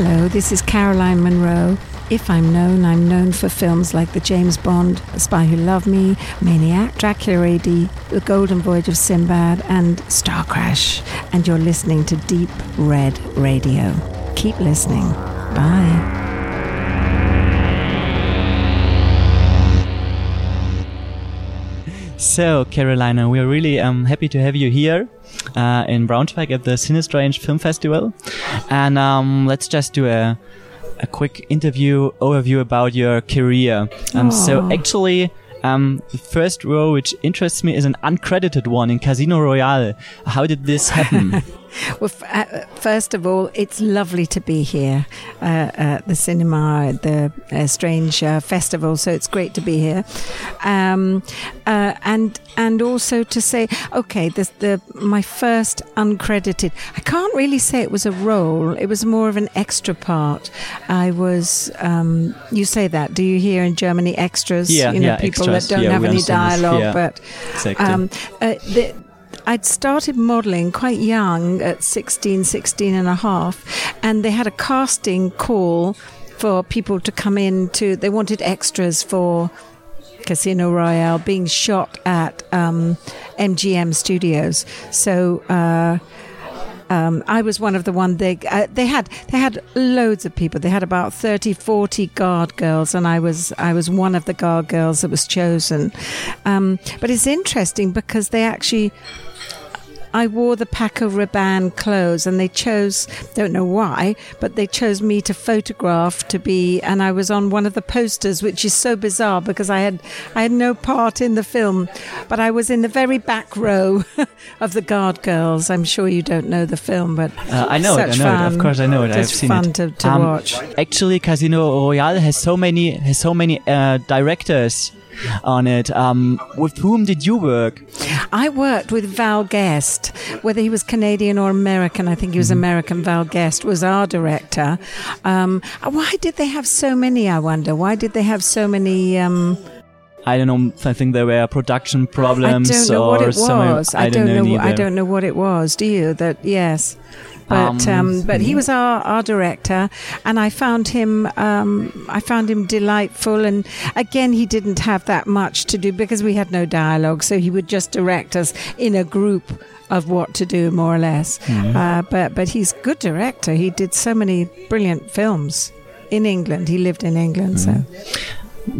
Hello, this is Caroline Munro. If I'm known, I'm known for films like the James Bond, The Spy Who Loved Me, Maniac, Dracula AD, The Golden Voyage of Sinbad, and Star Crash. And you're listening to Deep Red Radio. Keep listening. Bye. So, Carolina, we are really um, happy to have you here uh, in Braunschweig at the Cinestrange Film Festival. And um, let's just do a, a quick interview overview about your career. Um, so, actually, um, the first role which interests me is an uncredited one in Casino Royale. How did this happen? Well, f- uh, first of all, it's lovely to be here uh, at the cinema at the uh, Strange uh, Festival. So it's great to be here, um, uh, and and also to say, okay, this, the my first uncredited. I can't really say it was a role. It was more of an extra part. I was. Um, you say that? Do you hear in Germany extras? Yeah, you know, yeah, people extras. that don't Yeah, have any dialogue, Yeah, but exactly. um, uh, the, I'd started modeling quite young at 16, 16 and a half, and they had a casting call for people to come in to, they wanted extras for Casino Royale being shot at um, MGM Studios. So, uh, um, I was one of the one they uh, they had they had loads of people. They had about 30, 40 guard girls, and I was I was one of the guard girls that was chosen. Um, but it's interesting because they actually. I wore the Paco Rabanne clothes, and they chose, don't know why, but they chose me to photograph to be, and I was on one of the posters, which is so bizarre because I had, I had no part in the film, but I was in the very back row of the Guard Girls. I'm sure you don't know the film, but Uh, I know it. I know it. fun. Of course, I know it. I've seen fun it. to, to Um, watch. Actually, Casino Royale has so many has so many uh, directors on it. Um, with whom did you work? I worked with Val Guest, whether he was Canadian or American. I think he was American. Val Guest was our director. Um, why did they have so many? I wonder. Why did they have so many? Um, I don't know. I think there were production problems. I don't know or what it was. I, don't know. I don't know what it was. Do you? That yes. But Um, um, but he was our, our director, and I found him um, I found him delightful. And again, he didn't have that much to do because we had no dialogue, so he would just direct us in a group of what to do, more or less. Mm-hmm. Uh, but but he's a good director. He did so many brilliant films in England. He lived in England, so.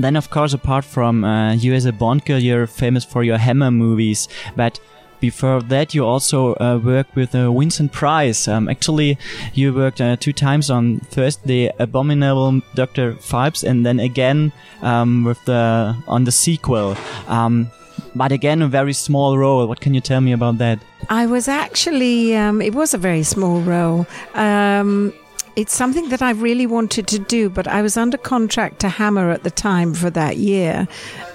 Then, of course, apart from uh, you as a Bond girl, you're famous for your Hammer movies. But before that, you also uh, worked with uh, Vincent Price. Um, actually, you worked uh, two times on first the abominable Doctor Phibes, and then again um, with the on the sequel. Um, but again, a very small role. What can you tell me about that? I was actually, um, it was a very small role. Um, it's something that I really wanted to do, but I was under contract to Hammer at the time for that year.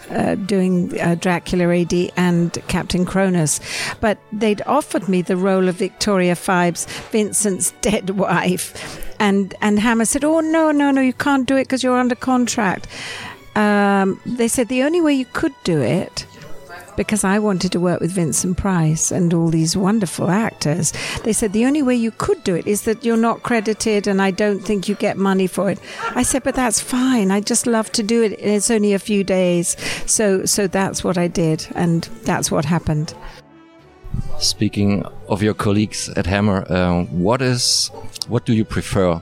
Uh, doing uh, Dracula AD and Captain Kronos, but they'd offered me the role of Victoria Phibes, Vincent's dead wife, and and Hammer said, "Oh no, no, no, you can't do it because you're under contract." Um, they said the only way you could do it because I wanted to work with Vincent Price and all these wonderful actors. They said the only way you could do it is that you're not credited and I don't think you get money for it. I said, but that's fine. I just love to do it. It's only a few days. So, so that's what I did and that's what happened. Speaking of your colleagues at Hammer, uh, what is what do you prefer?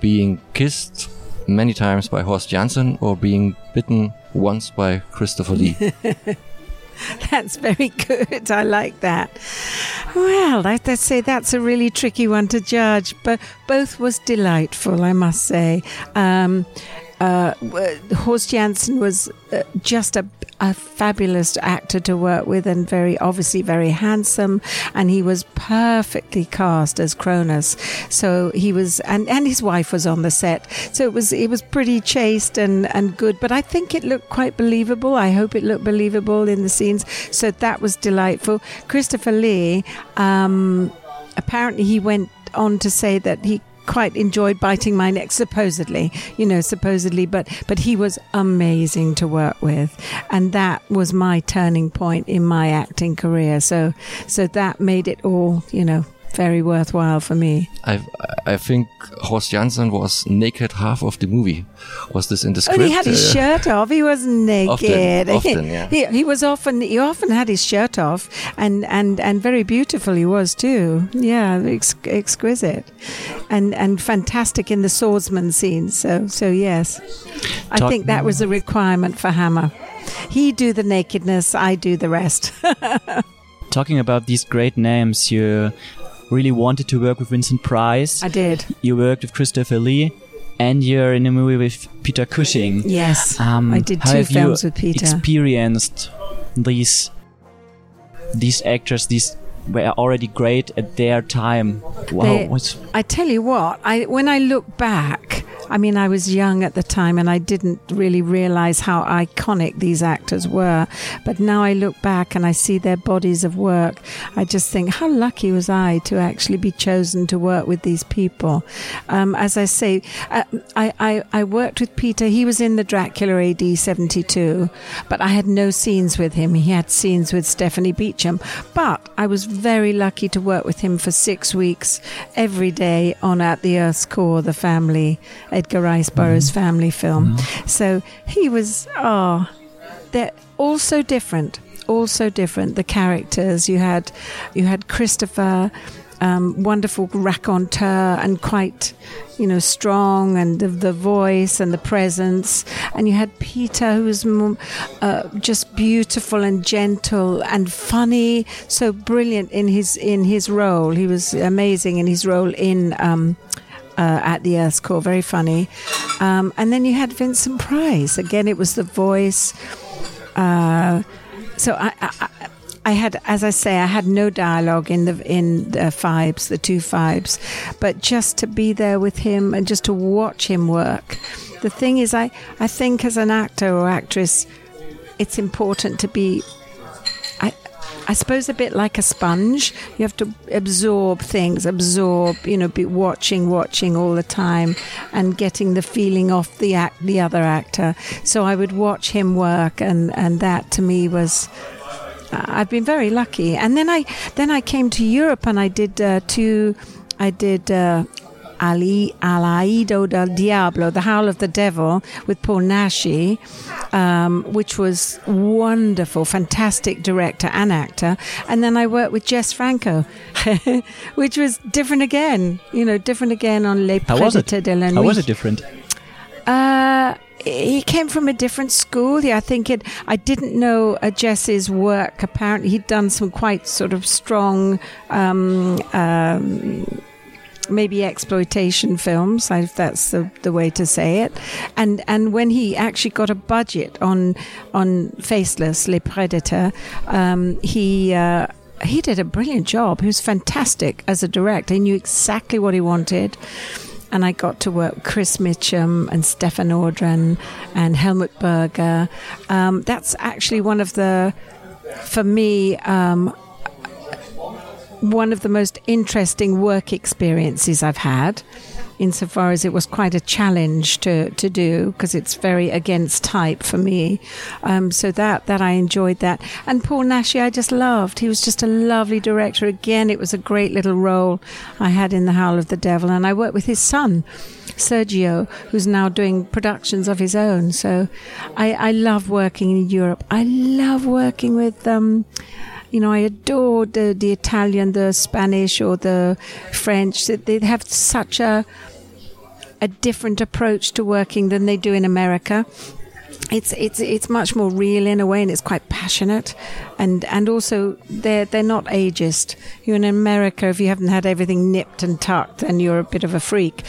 Being kissed many times by Horst Janson or being bitten once by Christopher Lee? That's very good. I like that. Well, I let's say that's a really tricky one to judge, but both was delightful, I must say. Um, uh, Horst Janson was uh, just a, a fabulous actor to work with and very, obviously, very handsome. And he was perfectly cast as Kronos. So he was, and, and his wife was on the set. So it was, it was pretty chaste and, and good. But I think it looked quite believable. I hope it looked believable in the scenes. So that was delightful. Christopher Lee, um, apparently he went on to say that he quite enjoyed biting my neck supposedly you know supposedly but but he was amazing to work with. And that was my turning point in my acting career. So so that made it all you know very worthwhile for me. I I think Horst Janson was naked half of the movie. Was this in the script? Oh, he had his Uh, shirt off. He wasn't naked. Often, often, yeah. he, he was often he often had his shirt off, and and and very beautiful he was too. Yeah, ex- exquisite, and and fantastic in the swordsman scenes. So so yes, I Talk- think that was a requirement for Hammer. He do the nakedness, I do the rest. Talking about these great names, you really wanted to work with Vincent Price. I did. you worked with Christopher Lee, and you're in a movie with Peter Cushing. Yes, Um, I did two films with Peter. Experienced these these actors. These were already great at their time. Wow, They- I tell you what, I when I look back, I mean, I was young at the time and I didn't really realize how iconic these actors were. But now I look back and I see their bodies of work. I just think, how lucky was I to actually be chosen to work with these people? Um, as I say, uh, I, I, I worked with Peter. He was in the Dracula AD 72, but I had no scenes with him. He had scenes with Stephanie Beacham. But I was very lucky to work with him for six weeks every day on At the Earth's Core, the family, Edgar Rice Burroughs family film. So he was, oh, they're all so different, all so different. The characters you had, you had Christopher, um, wonderful raconteur and quite, you know, strong, and the, the voice and the presence. And you had Peter, who was uh, just beautiful and gentle and funny, so brilliant in his in his role. He was amazing in his role in. Um, uh, at the Earth's Core, very funny. Um, and then you had Vincent Price. Again, it was the voice. Uh, so I, I, I- had, as I say, I had no dialogue in the in the Phibes, the two Phibes, but just to be there with him and just to watch him work. The thing is, I I think as an actor or actress, it's important to be. I, suppose a bit like a sponge. You have to absorb things, absorb, you know, be watching, watching all the time, and getting the feeling off the act, the other actor. So I would watch him work, and and that to me was. I've been very lucky, and then I then I came to Europe and I did uh, two. I did. Uh, El Aullido del Diablo, The Howl of the Devil, with Paul Naschy, um, which was wonderful, fantastic director and actor. And then I worked with Jess Franco, which was different again, you know, different again on Les? Prédateurs de la Nuit. How was it different? Uh, he came from a different school. Yeah, I think it. I didn't know uh, Jess's work. Apparently, he'd done some quite sort of strong. Um, um, maybe exploitation films, if that's the, the way to say it. And and when he actually got a budget on on Faceless, Le Predator, um, he. Uh, he did a brilliant job. He was fantastic as a director. He knew exactly what he wanted and I got to work with Chris Mitchum and Stéphane Audran and Helmut Berger. Um, that's actually one of the, for me, um, one of the most interesting work experiences I've had. Insofar as it was quite a challenge to, to do because it's very against type for me, um, so that that I enjoyed that. And Paul Naschy, I just loved. He was just a lovely director. Again, it was a great little role I had in The Howl of the Devil, and I worked with his son. Sergio, who's now doing productions of his own. So I, I love working in Europe. I love working with, um, you know, I adore the, the Italian, the Spanish, or the French. They have such a a different approach to working than they do in America. It's it's it's much more real in a way, and it's quite passionate, and and also they're they're not ageist. You're in America, if you haven't had everything nipped and tucked, then you're a bit of a freak.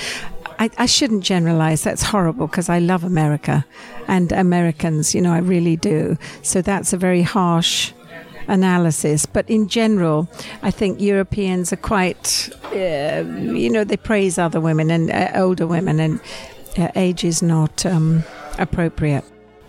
I, I shouldn't generalize. That's horrible because I love America and Americans. You know, I really do. So that's a very harsh analysis. But in general, I think Europeans are quite, uh, you know, they praise other women and uh, older women, and uh, age is not um, appropriate.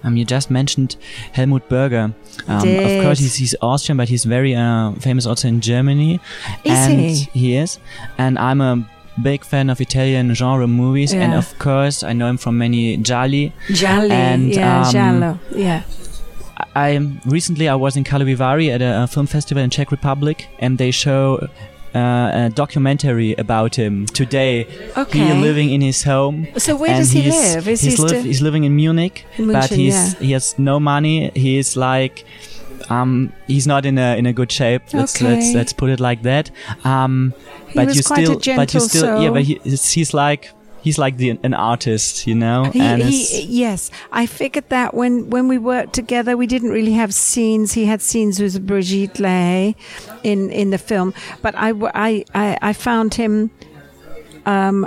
Um, you just mentioned Helmut Berger. Um, of course, he's, he's Austrian, but he's very uh, famous also in Germany. Is and he? is. And I'm a big fan of Italian genre movies. And of course, I know him from many Jali. Gialli, And, yeah, um, giallo, yeah. I recently I was in Karlovy Vary at a, a film festival in Czech Republic, and they show uh, a documentary about him today. Okay. He's living in his home. So where does he he's, live? Is he he's, live- he's living in Munich, In but he's yeah. he has no money. He's like. Um, he's not in a in a good shape. Let's let's let's put it like that. Um, He but was you quite a still, but you still, yeah. But he, he's like he's like the an artist, you know. He, and he, yes, I figured that when, when we worked together, we didn't really have scenes. He had scenes with Brigitte Lahaye in, in the film, but I I I found him. Um,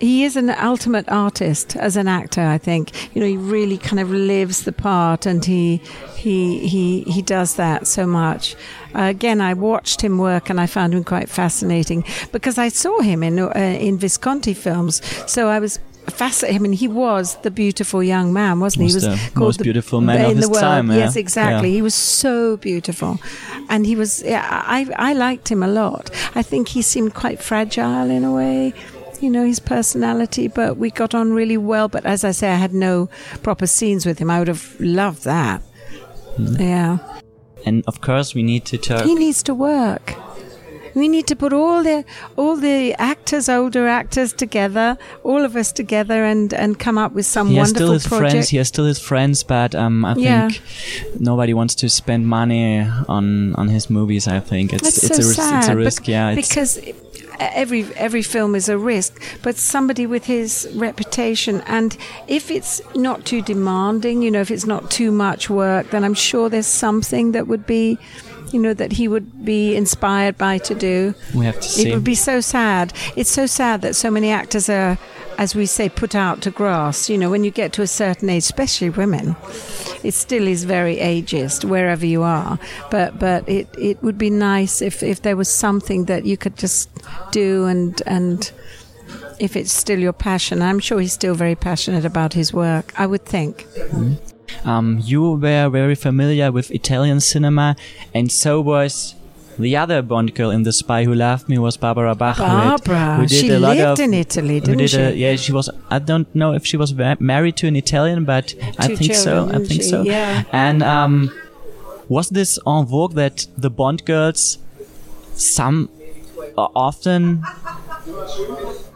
he is an ultimate artist as an actor. I think you know he really kind of lives the part, and he he he he does that so much. Uh, again, I watched him work, and I found him quite fascinating because I saw him in uh, in Visconti films. So I was fascinated. I mean, he was the beautiful young man, wasn't he? Was He was the most beautiful man of in his the world. time, yeah. Yes, exactly. Yeah. He was so beautiful, and he was. Yeah, I I liked him a lot. I think he seemed quite fragile in a way. You know his personality, but we got on really well. But as I say, I had no proper scenes with him. I would have loved that. Mm-hmm. Yeah. and of course we need to talk. He needs to work. We need to put all the all the actors, older actors, together, all of us together, and and come up with some he has still wonderful his project. friends. He has still his friends, but um, I Yeah. think nobody wants to spend money on on his movies. I think it's It's it's so a sad it's a bec- risk. yeah, it's, because every every film is a risk, but somebody with his reputation, and if it's not too demanding, you know, if it's not too much work, then I'm sure there's something that would be, you know, that he would be inspired by to do. we have to see. It would be so sad. It's so sad that so many actors are, as we say, put out to grass. You know, when you get to a certain age, especially women, it still is very ageist wherever you are. But but it, it would be nice if, if there was something that you could just do and and if it's still your passion. I'm sure he's still very passionate about his work. I would think. Mm-hmm. Um, you were very familiar with Italian cinema, and so was. The other Bond girl in The Spy Who Loved Me was Barbara Bach. Barbara, who did she a lot lived of, in Italy, didn't did she? A, yeah, she was. I don't know if she was married to an Italian, but I think so. I think she? so. Yeah. And um, was this en vogue that the Bond girls, some uh, often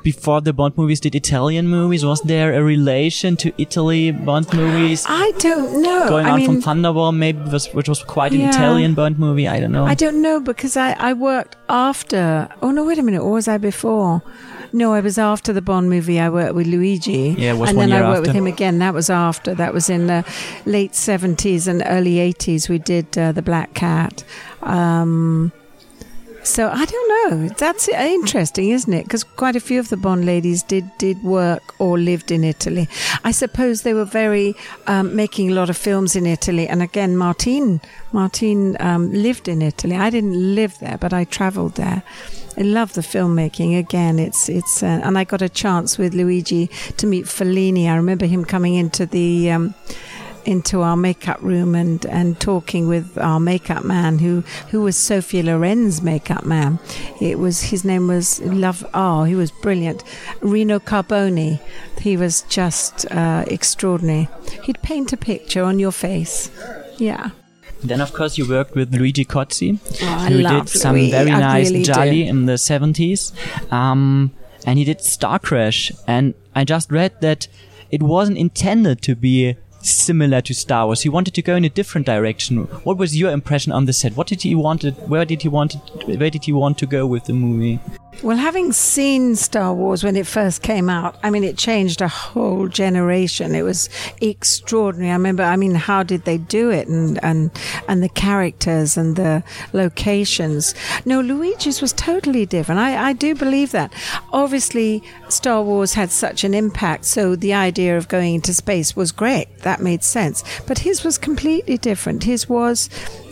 before the Bond movies did Italian movies? Was there a relation to Italy Bond movies? I don't know. Going I on mean, from Thunderball, maybe was, which was quite an Italian Bond movie. I don't know. I don't know because I, I worked after. Oh no, wait a minute. Or was I before? No, I was after the Bond movie. I worked with Luigi. Yeah, it was and then I worked with him again. That was after. That was in the late seventies and early eighties. We did uh, the Black Cat. Um, so I don't know. That's interesting, isn't it? Because quite a few of the Bond ladies did did work or lived in Italy. I suppose they were very um, making a lot of films in Italy. And again, Martine Martine um, lived in Italy. I didn't live there, but I travelled there. I love the filmmaking. Again, it's it's uh, and I got a chance with Luigi to meet Fellini. I remember him coming into the. Um, into our makeup room and, and talking with our makeup man who, who was Sophia Loren's makeup man. It was his name was Love Oh, he was brilliant. Reno Carboni. He was just uh, extraordinary. He'd paint a picture on your face. Yeah. Then, of course, you worked with Luigi Cozzi, Oh, who did some Luigi. very I nice really. Jolly in the 70s. Um, and he did Star Crash. And I just read that it wasn't intended to be similar to Star Wars. He wanted to go in a different direction. What was your impression on the set? What did he wanted? Where did he want? Where did he want to go with the movie? Well, having seen Star Wars when it first came out, I mean, it changed a whole generation. It was extraordinary. I remember, I mean, how did they do it? And, and, and the characters and the locations. No, Luigi's was totally different. I, I do believe that. Obviously, Star Wars had such an impact, so the idea of going into space was great. That made sense. But his was completely different. His was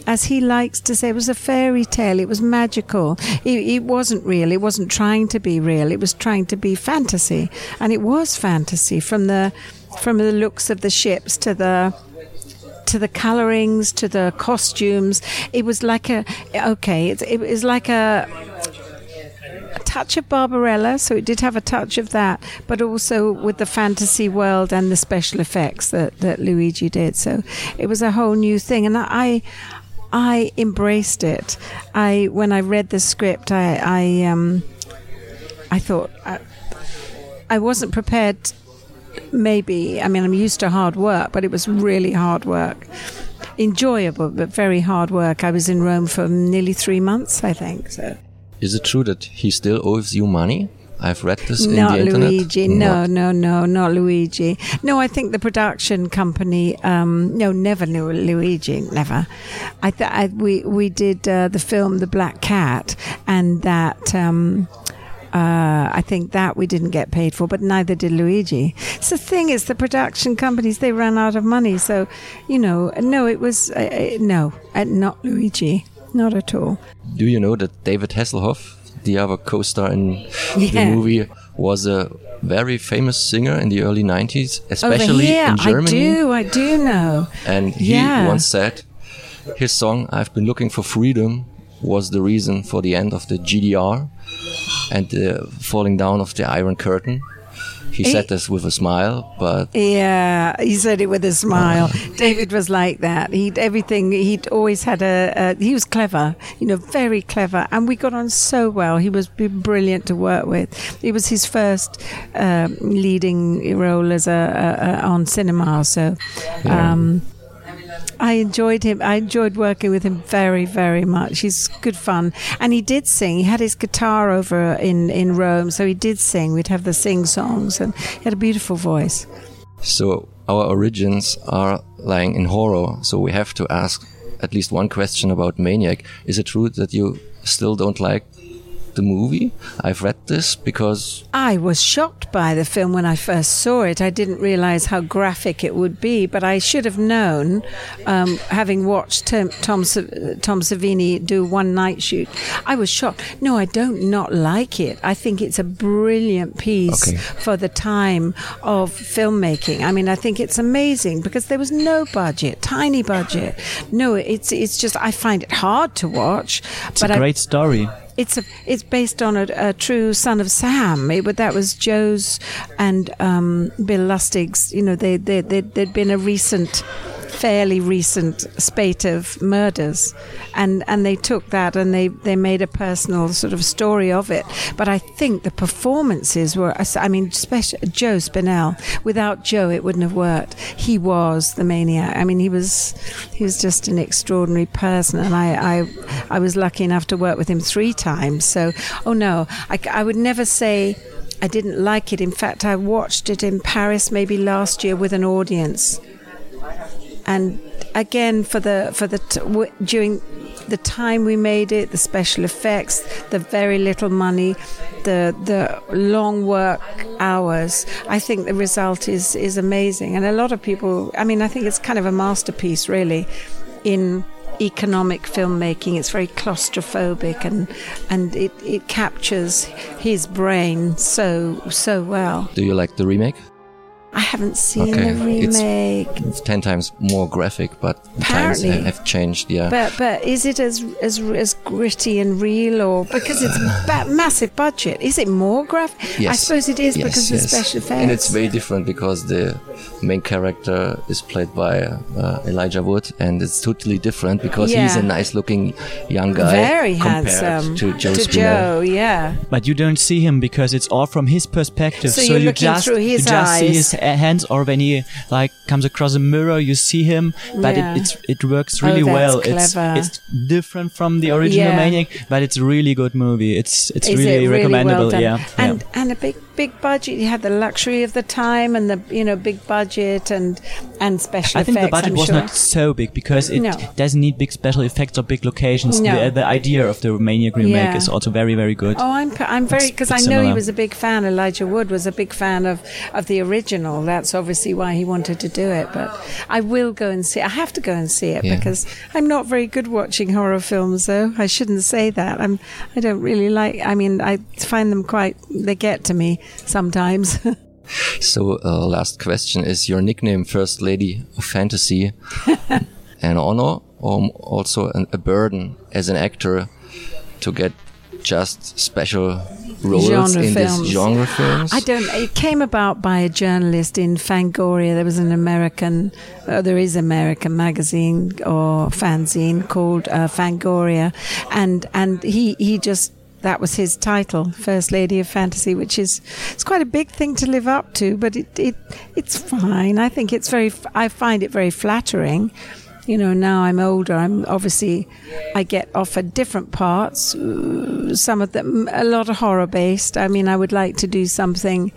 as he likes to say, it was a fairy tale. It was magical. It, it, wasn't real. It wasn't trying to be real. It was trying to be fantasy, and it was fantasy from the from the looks of the ships to the to the colorings to the costumes. It was like a okay. It, it was like a a touch of Barbarella, so it did have a touch of that, but also with the fantasy world and the special effects that, that Luigi did. So it was a whole new thing. And I, I embraced it. I when I read the script, I I um, I thought I, I wasn't prepared. Maybe I mean I'm used to hard work, but it was really hard work. Enjoyable, but very hard work. I was in Rome for nearly three months, I think. So. Is it true that he still owes you money? I've read this in not the internet. Luigi. No, no, no, not Luigi. No, I think the production company. Um, no, never Lu- Luigi. Never. I, th- I we we did uh, the film The Black Cat, and that. Um, uh, I think that we didn't get paid for, but neither did Luigi. So the thing is, the production companies they ran out of money. So, you know, no, it was uh, uh, no, uh, not Luigi, not at all. Do you know that David Hasselhoff, the other co-star in Yeah. the movie, was a very famous singer in the early 90s, especially in Germany? I do, I do know. And he Yeah. once said his song "I've Been Looking for Freedom" was the reason for the end of the GDR and the falling down of the Iron Curtain. He said this with a smile, but Yeah, he said it with a smile. David was like that. He'd everything. He'd always had a, a. He was clever, you know, very clever, and we got on so well. He was brilliant to work with. It was his first um, leading role as a, a, a on cinema, so. Um, I enjoyed him. I enjoyed working with him very, very much. He's good fun, and he did sing. He had his guitar over in in Rome, so he did sing. We'd have the sing songs, and he had a beautiful voice. so our origins are lying in horror. So we have to ask at least one question about Maniac. Is it true that you still don't like the movie? I've read this because I was shocked by the film when I first saw it. I didn't realize how graphic it would be, but I should have known, um, having watched Tom, Tom, Tom Savini do one night shoot. I was shocked. No, I don't not like it. I think it's a brilliant piece Okay. for the time of filmmaking. I mean, I think it's amazing because there was no budget, tiny budget. No, it's it's just I find it hard to watch. It's but a I, great story. It's a, it's based on a, a true son of Sam. It, that was Joe's and um, Bill Lustig's. You know, they, they, they, there'd been a recent, fairly recent spate of murders, and and they took that and they they made a personal sort of story of it. But I think the performances were. I mean, especially Joe Spinell. Without Joe, it wouldn't have worked. He was the maniac. I mean, he was he was just an extraordinary person, and I I, I was lucky enough to work with him three times. So, oh no, I, I would never say. I didn't like it. In fact, I watched it in Paris maybe last year with an audience, and again for the for the t- w- during the time we made it, the special effects, the very little money, the the long work hours. I think the result is is amazing, and a lot of people. I mean, I think it's kind of a masterpiece, really, in economic filmmaking. It's very claustrophobic, and and it it captures his brain so so well. do you like the remake? I haven't seen Okay, the it's- remake. It's ten times more graphic, but Apparently. ha- have changed. Yeah. But but is it as as as gritty and real, or because it's ba- massive budget? Is it more graphic? I suppose it is Yes, because yes. of the special effects. And it's very different because the main character is played by uh, Elijah Wood, and it's totally different because he's a nice-looking young guy very compared handsome to Joe to Joe, yeah. But you don't see him because it's all from his perspective. So So, you're you looking just through his you just see his hands, or when he like comes across a mirror, you see him. But Yeah. it it's, it works Oh, really that's well. clever. It's it's different from the original Yeah. Maniac, but it's a really good movie. It's it's Is really, it really recommendable. well yeah, and yeah. and a big big budget. You had the luxury of the time and the you know big budget and and special effects. I think the budget I'm was sure. not so big because it No. doesn't need big special effects or big locations. No. The, the idea of the Maniac remake Yeah. is also very very good. Oh, I'm I'm very because I know he was a big fan. Elijah Wood was a big fan of of the original. That's obviously why he wanted to do it. But I will go and see. I have to go and see it Yeah. because I'm not very good watching horror films. Though I shouldn't say that. I'm I don't really like. I mean, I find them quite. They get to me sometimes. So, uh, last question is your nickname First Lady of Fantasy an honor or also an, a burden as an actor to get just special roles Genre in films. these genre films? I don't. It came about by a journalist in Fangoria. There was an American, uh, there is American magazine or fanzine called uh, Fangoria, and and he he just that was his title, First Lady of Fantasy, which is it's quite a big thing to live up to, but it it it's fine. I think it's very. I find it very flattering. You know, now I'm older. I'm obviously I get offered different parts. Some of them a lot of horror based. I mean, I would like to do something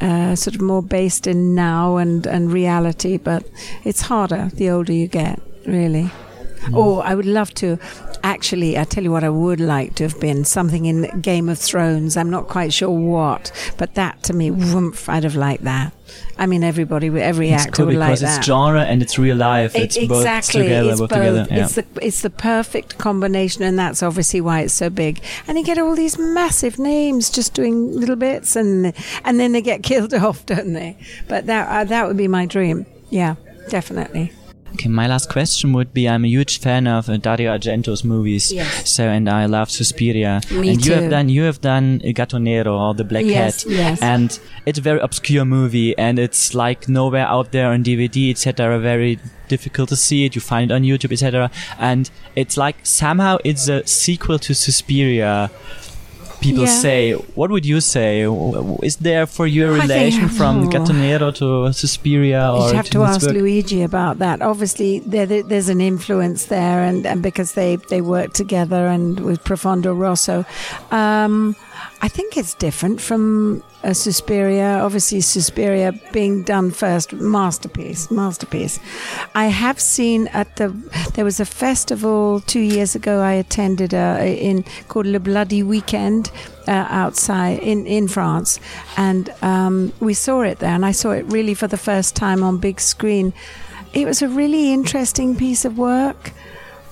uh, sort of more based in now and, and reality, but it's harder the older you get, really. Or I would love to. Actually, I tell you what, I would like to have been something in Game of Thrones. I'm not quite sure what, but that to me, woomph, I'd have liked that. I mean, everybody, every It's actor cool would like because it's genre and it's real life. It- It's both exactly. together, it's both both. together. Yeah. It's the it's the perfect combination, and that's obviously why it's so big. And you get all these massive names just doing little bits, and and then they get killed off, don't they? But that uh, that would be my dream. Yeah, definitely. Okay, my last question would be: I'm a huge fan of uh, Dario Argento's movies. Yes. So, and I love Suspiria. Me and you have too. done you have done Il Gatto Nero or the Black Yes, Cat. yes. And it's a very obscure movie, and it's like nowhere out there on DVD, etc. Very difficult to see it. You find it on YouTube, etc. And it's like somehow it's a sequel to Suspiria. People Yeah. say, what would you say? Is there for you a I think- relation from oh. Gatto Nero to Suspiria? Or You'd have to this ask? Luigi about that. Obviously, there, there- there's an influence there, and, and because they, they work together and with Profondo Rosso. Um, I think it's different from uh, Suspiria. Obviously, Suspiria being done first, masterpiece, masterpiece. I have seen at the there was a festival two years ago. I attended uh, in called Le Bloody Weekend uh, outside in in France, and um, we saw it there, and I saw it really for the first time on big screen. It was a really interesting piece of work.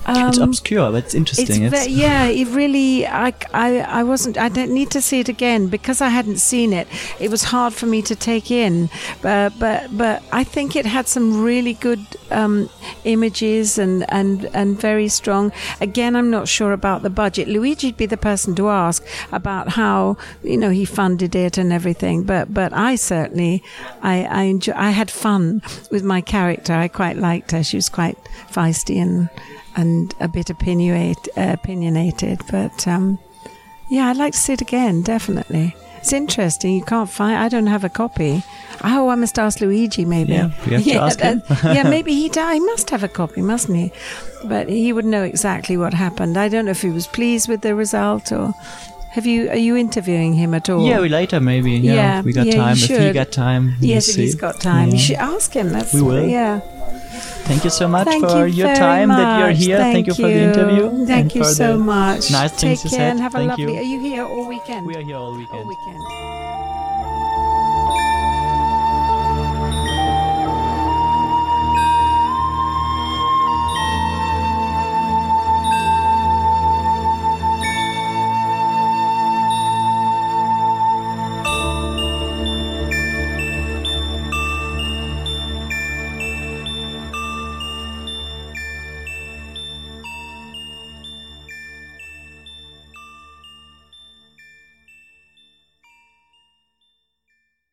It's Um, obscure, but it's interesting. it's It's, ve- yeah, it really. I, I, I wasn't. I don't need to see it again because I hadn't seen it. It was hard for me to take in, but but but I think it had some really good um, images and and and very strong. Again, I'm not sure about the budget. Luigi'd be the person to ask about how you know he funded it and everything. But but I certainly I I enjoy, I had fun with my character. I quite liked her. She was quite feisty and and a bit opinionate, uh, opinionated. But um, yeah, I'd like to see it again, definitely. It's interesting. You can't find. I don't have a copy. Oh, I must ask Luigi. Maybe. Yeah, we have to ask him. that- yeah, maybe he. di- He must have a copy, mustn't he? But he would know exactly what happened. I don't know if he was pleased with the result or. Have you? Are you interviewing him at all? yeah, we later maybe. Yeah, Yeah, we got yeah, time. If he got time, we'll Yes, if see. he's got time, you should ask him. That's We will. Yeah. Thank you so much Thank for you your very time that you're here. Thank, you for the interview. and Thank you so much. Nice Take things you care said. and have a Thank lovely. you. Are you here all weekend? We are here all weekend. all weekend.